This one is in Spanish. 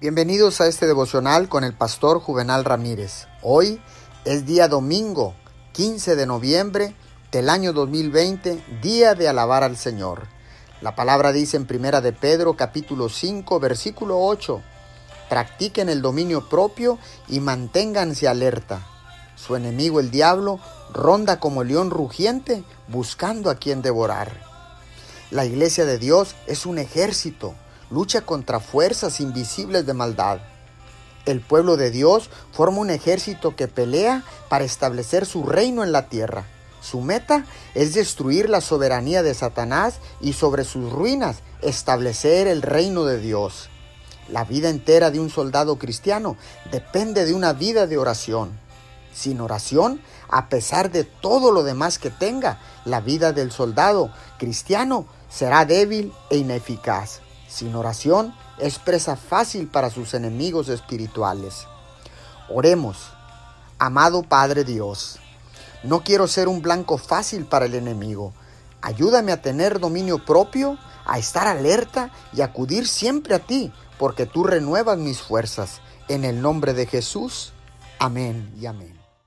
Bienvenidos a este devocional con el pastor Juvenal Ramírez. Hoy es día domingo, 15 de noviembre del año 2020, día de alabar al Señor. La palabra dice en Primera de Pedro capítulo 5 versículo 8, practiquen el dominio propio y manténganse alerta. Su enemigo el diablo ronda como león rugiente buscando a quien devorar. La iglesia de Dios es un ejército lucha contra fuerzas invisibles de maldad. El pueblo de Dios forma un ejército que pelea para establecer su reino en la tierra. Su meta es destruir la soberanía de Satanás y sobre sus ruinas establecer el reino de Dios. La vida entera de un soldado cristiano depende de una vida de oración. Sin oración, a pesar de todo lo demás que tenga, la vida del soldado cristiano será débil e ineficaz. Sin oración es presa fácil para sus enemigos espirituales. Oremos, amado Padre Dios, no quiero ser un blanco fácil para el enemigo. Ayúdame a tener dominio propio, a estar alerta y acudir siempre a ti, porque tú renuevas mis fuerzas. En el nombre de Jesús, amén y amén.